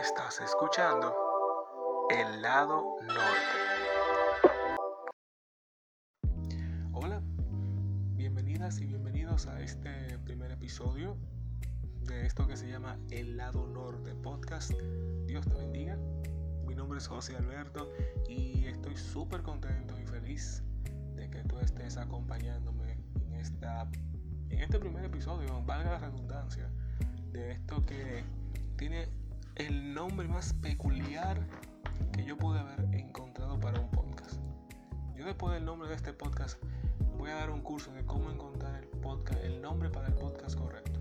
Estás escuchando El lado norte. Hola, bienvenidas y bienvenidos a este primer episodio de esto que se llama El lado norte podcast. Dios te bendiga. Mi nombre es José Alberto y estoy súper contento y feliz de que tú estés acompañándome en, esta, en este primer episodio, valga la redundancia, de esto que tiene el nombre más peculiar que yo pude haber encontrado para un podcast. Yo después del nombre de este podcast voy a dar un curso de cómo encontrar el podcast, el nombre para el podcast correcto.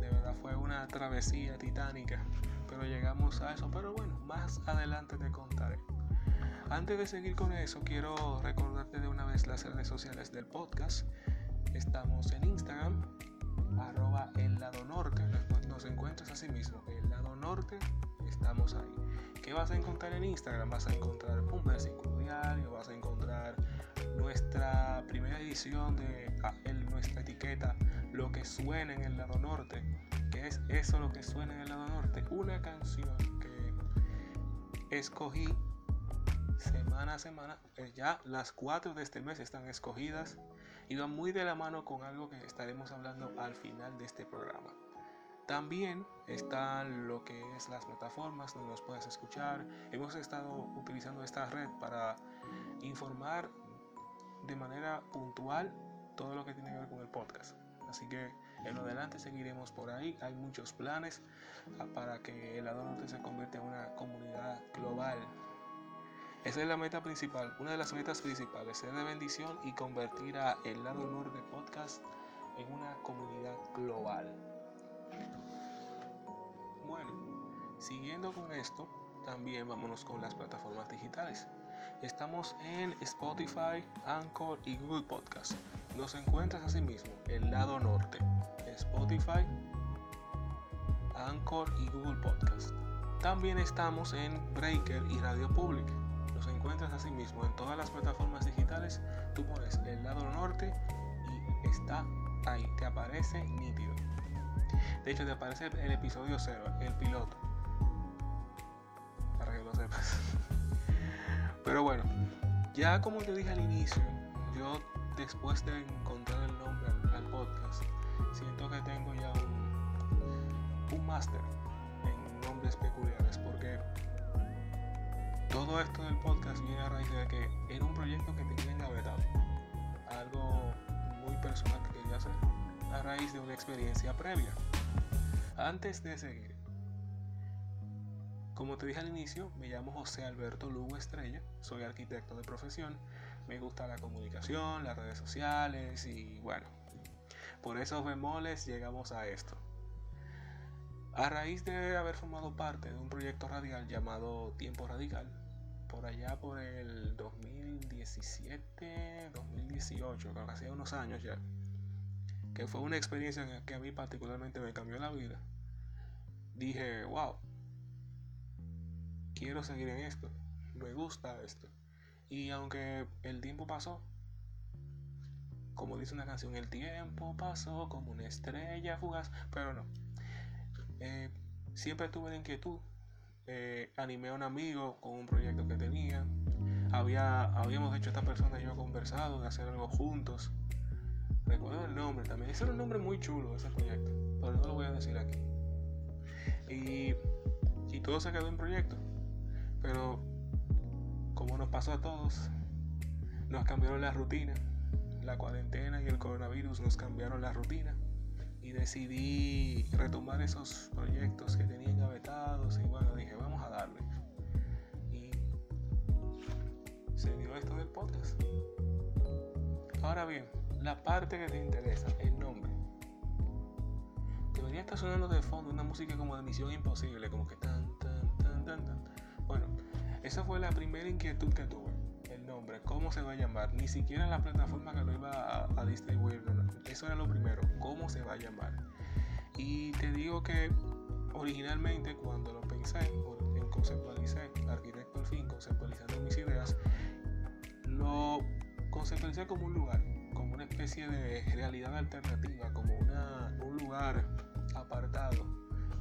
De verdad fue una travesía titánica, pero llegamos a eso. Pero bueno, más adelante te contaré. Antes de seguir con eso, quiero recordarte de una vez las redes sociales del podcast. Estamos en Instagram, arroba el norte, nos encuentras así mismo, el lado norte, estamos ahí. ¿Qué vas a encontrar en Instagram? Vas a encontrar un versículo diario, vas a encontrar nuestra primera edición de ah, nuestra etiqueta, lo que suena en el lado norte, que es eso lo que suena en el lado norte, una canción que escogí semana a semana, eh, ya las cuatro de este mes están escogidas y van muy de la mano con algo que estaremos hablando al final de este programa. También están lo que es las plataformas donde nos puedes escuchar. Hemos estado utilizando esta red para informar de manera puntual todo lo que tiene que ver con el podcast. Así que en adelante seguiremos por ahí. Hay muchos planes para que el lado norte se convierta en una comunidad global esa es la meta principal, una de las metas principales, ser de bendición y convertir a El Lado Norte Podcast en una comunidad global. Bueno, siguiendo con esto, también vámonos con las plataformas digitales. Estamos en Spotify, Anchor y Google Podcast. Nos encuentras así mismo, El Lado Norte, Spotify, Anchor y Google Podcast. También estamos en Breaker y Radio Public encuentras así mismo en todas las plataformas digitales, tú pones el lado norte y está ahí, te aparece nítido. De hecho, te aparece el episodio 0, el piloto. Para que lo sepas. Pero bueno, ya como te dije al inicio, yo después de encontrar el nombre al, podcast, siento que tengo ya un, un máster en nombres peculiares porque todo esto del podcast viene a raíz de que era un proyecto que tenía engavetado. Algo raíz de una experiencia previa. Antes de seguir, como te dije al inicio, me llamo José Alberto Lugo Estrella, soy arquitecto de profesión, me gusta la comunicación, las redes sociales y bueno, por esos bemoles llegamos a esto. A raíz de haber formado parte de un proyecto radial llamado Tiempo Radical, por allá por el 2017, 2018, creo que hacía unos años ya, que fue una experiencia que a mí particularmente me cambió la vida, dije, wow, quiero seguir en esto, me gusta esto. Y aunque el tiempo pasó, como dice una canción, el tiempo pasó como una estrella fugaz, pero no. Eh, siempre tuve la inquietud eh, animé a un amigo con un proyecto que tenía. Había, habíamos hecho esta persona y yo conversado de hacer algo juntos. Recuerdo el nombre también. Ese era un nombre muy chulo ese proyecto, pero no lo voy a decir aquí. Y, y todo se quedó en proyecto. Pero como nos pasó a todos, nos cambiaron la rutina. La cuarentena y el coronavirus nos cambiaron la rutina y decidí retomar esos proyectos que tenía engavetados y bueno, dije, vamos a darle. Y se dio esto del podcast. Ahora bien, la parte que te interesa, el nombre. Debería estar sonando de fondo una música como de Misión Imposible, como que tan, tan, tan, tan, tan. Bueno, esa fue la primera inquietud que tuve nombre, cómo se va a llamar, ni siquiera la plataforma que lo iba a, distribuir, eso era lo primero, cómo se va a llamar. Y te digo que originalmente cuando lo pensé, en conceptualicé, arquitecto al fin, conceptualizando mis ideas, lo conceptualicé como un lugar, como una especie de realidad alternativa, como una, un lugar apartado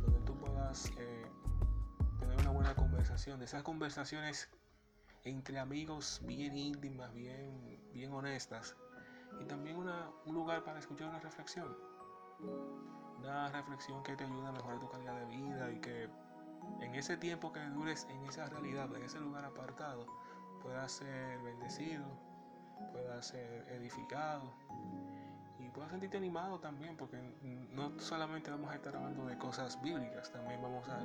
donde tú puedas conversación, de esas conversaciones entre amigos bien íntimas, bien, bien honestas. Y también un lugar para escuchar una reflexión. Una reflexión que te ayuda a mejorar tu calidad de vida y que en ese tiempo que dures en esa realidad, en ese lugar apartado, puedas ser bendecido, puedas ser edificado y puedas sentirte animado también, porque no solamente vamos a estar hablando de cosas bíblicas, también vamos a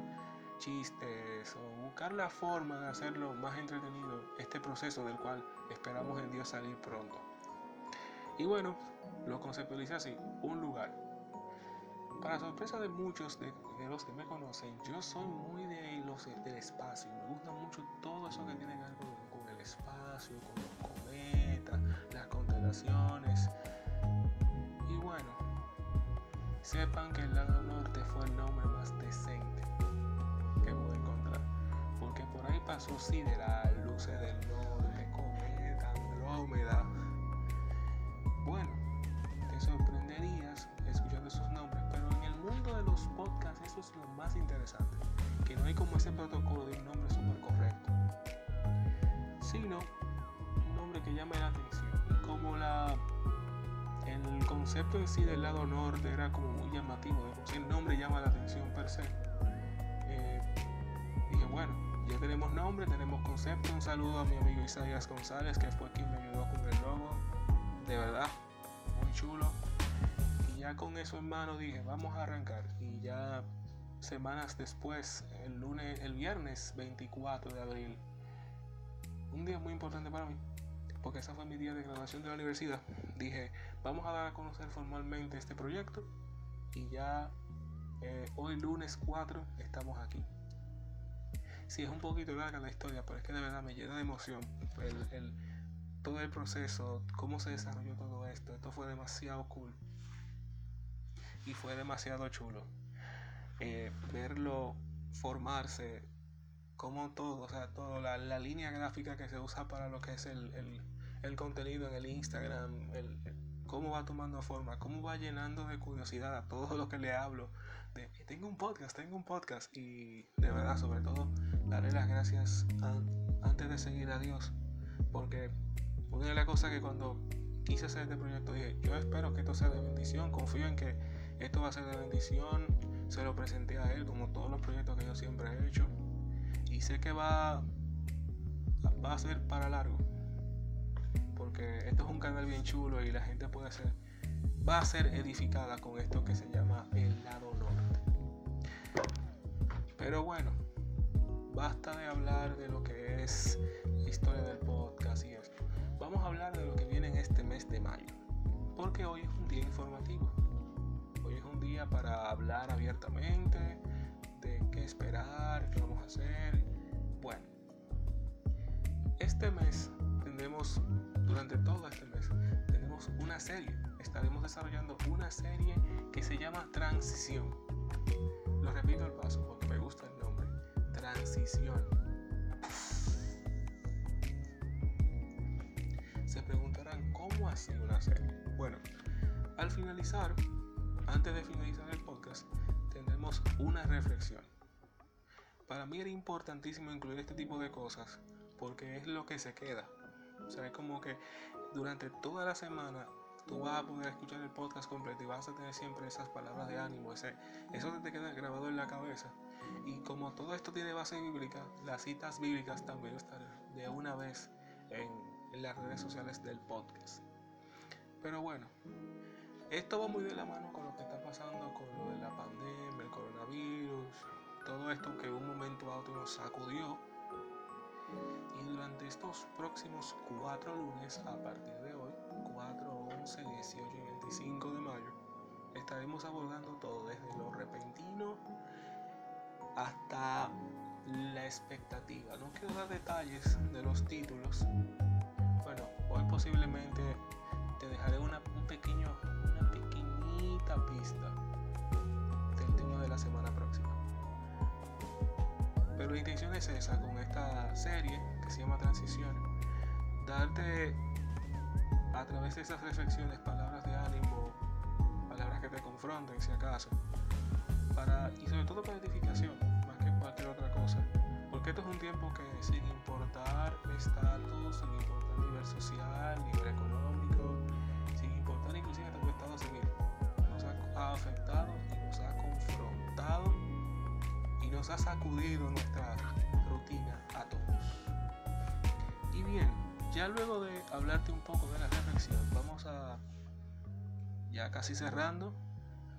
chistes o buscar la forma de hacerlo más entretenido este proceso del cual esperamos en Dios salir pronto. Y bueno, lo conceptualiza así, un lugar. Para sorpresa de muchos de, los que me conocen, yo soy muy de los, del espacio. Me gusta mucho todo eso que tiene que ver con, espacio, con los cometas, las constelaciones. Y bueno, sepan que el lado norte fue el nombre más decente que pude encontrar. Porque por ahí pasó Sideral, Luces del Norte, Cometa, Andrómeda. Bueno, te sorprenderías escuchando esos nombres, pero en el mundo de los podcasts eso es lo más interesante. Que no hay como ese protocolo de un nombre súper correcto. Un nombre que llame la atención. Y como la el concepto en sí del lado norte era como muy llamativo, el nombre llama la atención per se. Eh, dije, bueno, ya tenemos nombre, tenemos concepto. Un saludo a mi amigo Isaías González, que fue quien me ayudó con el logo. De verdad, muy chulo. Y ya con eso en mano dije, vamos a arrancar. Y ya semanas después, el lunes, el viernes 24 de abril, un día muy importante para mí, porque ese fue mi día de graduación de la universidad, dije, vamos a dar a conocer formalmente este proyecto y ya eh, hoy lunes 4 estamos aquí. Sí, es un poquito larga la historia, pero es que de verdad me llena de emoción el, todo el proceso, cómo se desarrolló todo esto. Esto fue demasiado cool y fue demasiado chulo. Eh, verlo formarse, como todo, o sea, toda la, línea gráfica que se usa para lo que es el, el contenido en el Instagram, el, cómo va tomando forma, cómo va llenando de curiosidad a todo lo que le hablo. De, tengo un podcast, tengo un podcast. Y de verdad, sobre todo, darle las gracias antes de seguir a Dios. Porque una de las cosas que cuando quise hacer este proyecto dije, yo espero que esto sea de bendición, confío en que esto va a ser de bendición. Se lo presenté a él como todos los proyectos que yo siempre he hecho. Y sé que va, a ser para largo porque esto es un canal bien chulo y la gente puede ser, va a ser edificada con esto que se llama el lado norte. Pero bueno, basta de hablar de lo que es la historia del podcast y esto. Vamos a hablar de lo que viene en este mes de mayo, porque hoy es un día informativo. Hoy es un día para hablar abiertamente qué esperar, qué vamos a hacer. Bueno, este mes tendremos durante todo este mes tenemos una serie. Estaremos desarrollando una serie que se llama Transición. Lo repito el paso porque me gusta el nombre. Transición. Se preguntarán cómo así una serie. Bueno, al finalizar, antes de finalizar el podcast, tendremos una reflexión. Para mí era importantísimo incluir este tipo de cosas porque es lo que se queda. O sea, es como que durante toda la semana tú vas a poder escuchar el podcast completo y vas a tener siempre esas palabras de ánimo, ese, eso te queda grabado en la cabeza. Y como todo esto tiene base bíblica, las citas bíblicas también están de una vez en, en las redes sociales del podcast. Pero bueno, esto va muy de la mano con lo que está pasando con lo de la pandemia, el coronavirus, todo esto que un momento a otro nos sacudió y durante estos próximos cuatro lunes, a partir de hoy, 4, 11, 18 y 25 de mayo, estaremos abordando todo desde lo repentino hasta la expectativa. No quiero dar detalles de los títulos. Bueno, hoy posiblemente te dejaré una, un pequeño, una pequeñita pista del tema de la semana próxima. Pero la intención es esa con esta serie que se llama Transición. Darte a través de esas reflexiones palabras de ánimo, palabras que te confronten si acaso. Para, y sobre todo para edificación, más que cualquier otra cosa. Porque esto es un tiempo que sin importar estatus, sin importar nivel social, nivel económico, sin importar inclusive tu estado civil, nos ha afectado y nos ha confrontado nos ha sacudido nuestra rutina a todos. Y bien, ya luego de hablarte un poco de la reflexión, vamos a, ya casi cerrando,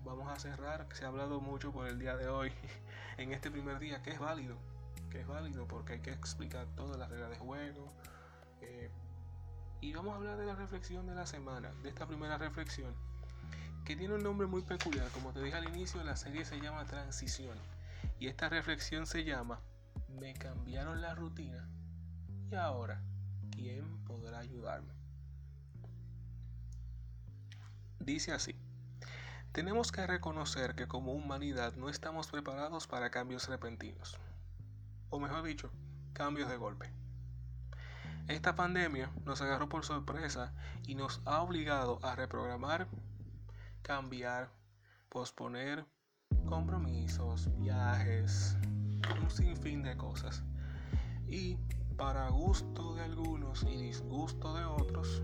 vamos a cerrar, se ha hablado mucho por el día de hoy, en este primer día, que es válido, que es válido porque hay que explicar todas las reglas de juego. Eh, y vamos a hablar de la reflexión de la semana, de esta primera reflexión, que tiene un nombre muy peculiar. Como te dije al inicio, la serie se llama Transición. Y esta reflexión se llama Me cambiaron la rutina y ahora ¿quién podrá ayudarme? Dice así, tenemos que reconocer que como humanidad no estamos preparados para cambios repentinos, o mejor dicho, cambios de golpe. Esta pandemia nos agarró por sorpresa y nos ha obligado a reprogramar, cambiar, posponer compromisos, viajes, un sinfín de cosas. Y para gusto de algunos y disgusto de otros,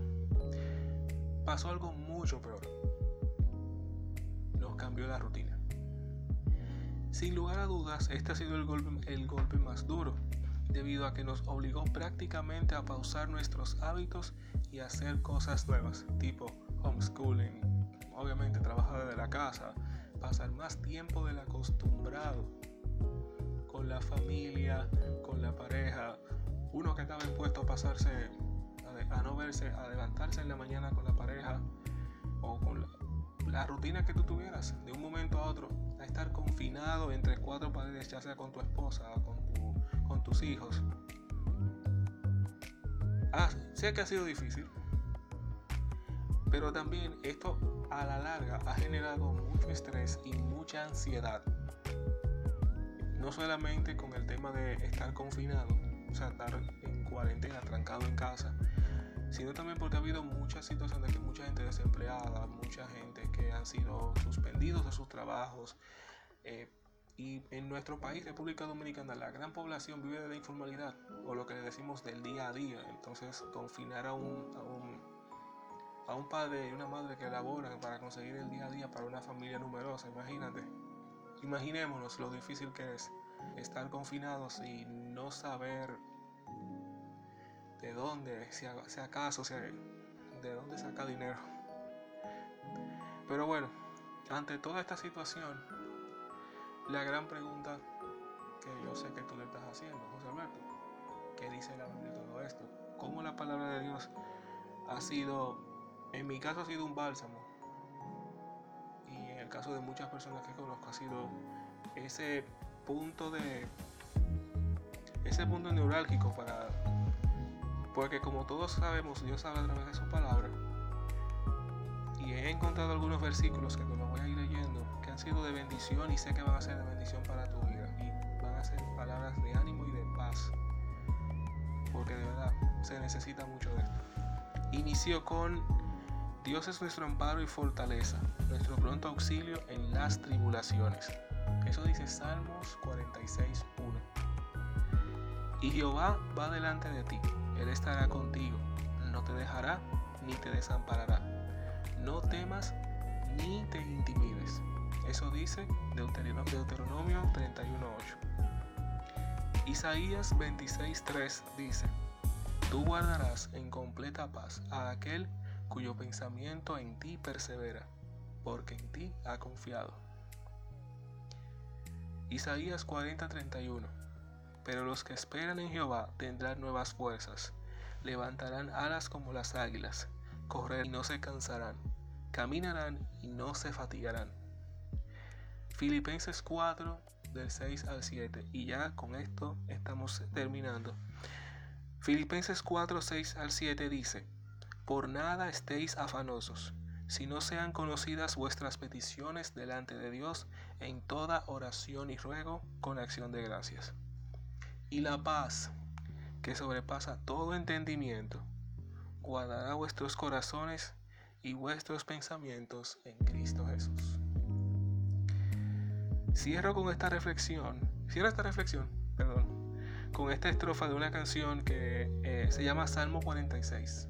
pasó algo mucho peor. Nos cambió la rutina. Sin lugar a dudas, este ha sido el golpe, el golpe más duro, debido a que nos obligó prácticamente a pausar nuestros hábitos y hacer cosas nuevas, tipo homeschooling, obviamente trabajar desde la casa, pasar más tiempo del acostumbrado con la familia, con la pareja, uno que estaba impuesto a pasarse, a, no verse, a levantarse en la mañana con la pareja o con la, rutina que tú tuvieras de un momento a otro, a estar confinado entre cuatro paredes, ya sea con tu esposa con, con tus hijos. Ah, sé que ha sido difícil, pero también esto a la larga ha generado mucho estrés y mucha ansiedad. No solamente con el tema de estar confinado, o sea, estar en cuarentena, trancado en casa, sino también porque ha habido muchas situaciones que mucha gente desempleada, mucha gente que han sido suspendidos de sus trabajos. Eh, y en nuestro país, República Dominicana, la gran población vive de la informalidad, o lo que le decimos del día a día. Entonces, confinar a a un, a un padre y una madre que laboran para conseguir el día a día para una familia numerosa, imagínate. Imaginémonos lo difícil que es estar confinados y no saber de dónde, si, acaso, de dónde saca dinero. Pero bueno, ante toda esta situación, la gran pregunta que yo sé que tú le estás haciendo, José Alberto, ¿qué dice la Biblia de todo esto? ¿Cómo la palabra de Dios ha sido, en mi caso ha sido un bálsamo? Y en el caso de muchas personas que conozco ha sido ese punto de ese punto neurálgico para porque como todos sabemos Dios habla a través de su palabra. Y he encontrado algunos versículos que te los voy a ir leyendo que han sido de bendición y sé que van a ser de bendición para tu vida. Y van a ser palabras de ánimo y de paz porque de verdad se necesita mucho de esto. Inició con Dios es nuestro amparo y fortaleza, nuestro pronto auxilio en las tribulaciones. Eso dice Salmos 46.1. Y Jehová va delante de ti, Él estará contigo, no te dejará ni te desamparará. No temas ni te intimides. Eso dice Deuteronomio 31.8. Isaías 26.3 dice, Tú guardarás en completa paz a aquel cuyo pensamiento en ti persevera, porque en ti ha confiado. Isaías 40:31 Pero los que esperan en Jehová tendrán nuevas fuerzas, levantarán alas como las águilas, correrán y no se cansarán, caminarán y no se fatigarán. Filipenses 4 del 6 al 7 y ya con esto estamos terminando. Filipenses 4, 6 al 7 dice, Por nada estéis afanosos si no sean conocidas vuestras peticiones delante de Dios en toda oración y ruego con acción de gracias. Y la paz, que sobrepasa todo entendimiento, guardará vuestros corazones y vuestros pensamientos en Cristo Jesús. Cierro con esta reflexión, cierro esta reflexión, perdón, con esta estrofa de una canción que eh, se llama Salmo 46.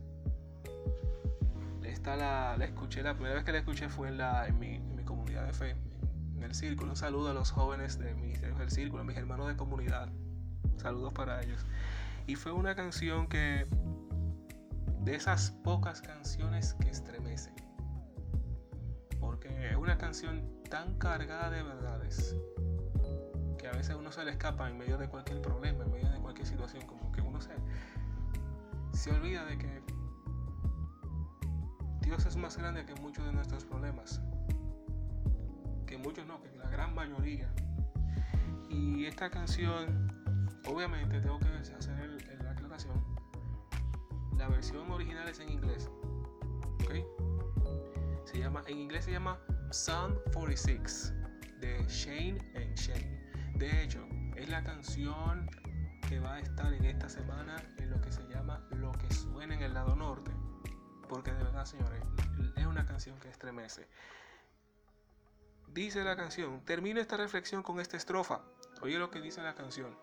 La, escuché, la primera vez que la escuché fue en, la, en, mi, comunidad de fe, en el círculo. Un saludo a los jóvenes de Ministerios del Círculo, a mis hermanos de comunidad. Saludos para ellos. Y fue una canción que, de esas pocas canciones que estremecen. Porque es una canción tan cargada de verdades que a veces uno se le escapa en medio de cualquier problema, en medio de cualquier situación, como que uno se, se olvida de que Dios es más grande que muchos de nuestros problemas. Que muchos no, que la gran mayoría. Y esta canción, obviamente tengo que hacer la aclaración. La versión original es en inglés. ¿Ok? Se llama, en inglés se llama Psalm 46 de Shane and Shane. De hecho, es la canción que va a estar en esta semana en lo que se llama Lo que suena en el lado norte. Porque de verdad, señores, es una canción que estremece. Dice la canción, termino esta reflexión con esta estrofa. Oye lo que dice la canción.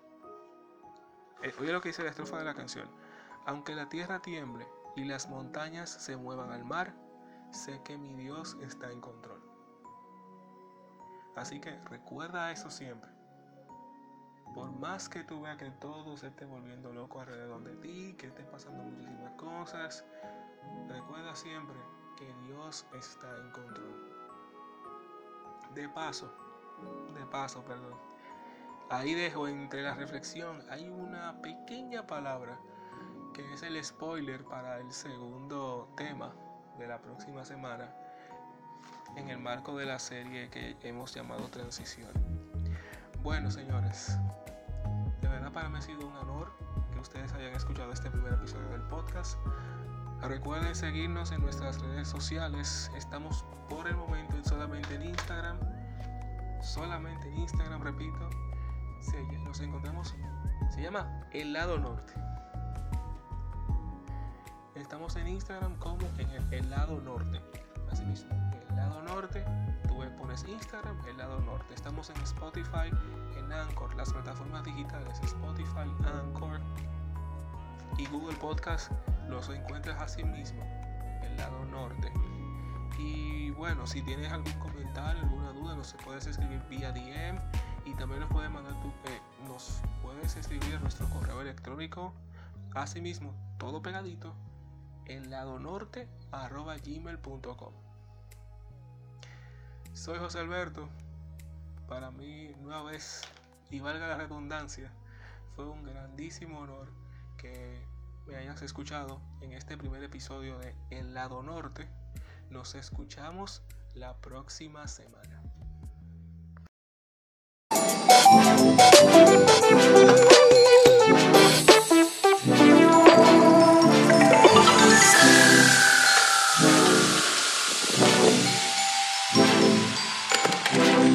Eh, oye lo que dice la estrofa de la canción. Aunque la tierra tiemble y las montañas se muevan al mar, sé que mi Dios está en control. Así que recuerda eso siempre. Por más que tú veas que todo se esté volviendo loco alrededor de ti, que esté pasando muchísimas cosas, recuerda siempre que Dios está en control. De paso, de paso, perdón. Ahí dejo entre la reflexión, hay una pequeña palabra que es el spoiler para el segundo tema de la próxima semana en el marco de la serie que hemos llamado Transición. Bueno, señores, de verdad para mí ha sido un honor que ustedes hayan escuchado este primer episodio del podcast. Recuerden seguirnos en nuestras redes sociales. Estamos por el momento solamente en Instagram. Solamente en Instagram, repito. nos encontramos. Se llama El Lado Norte. Estamos en Instagram como en el, Lado Norte. Así mismo. El Lado Norte pones Instagram, el lado norte. Estamos en Spotify, en Anchor, las plataformas digitales, Spotify, Anchor y Google Podcast los encuentras así mismo, el lado norte. Y bueno, si tienes algún comentario, alguna duda, nos puedes escribir vía DM y también nos puedes mandar tu, eh, nos puedes escribir nuestro correo electrónico, asimismo, todo pegadito, el lado norte arroba gmail.com. Soy José Alberto. Para mí, nueva vez, y valga la redundancia, fue un grandísimo honor que me hayas escuchado en este primer episodio de El lado norte. Nos escuchamos la próxima semana.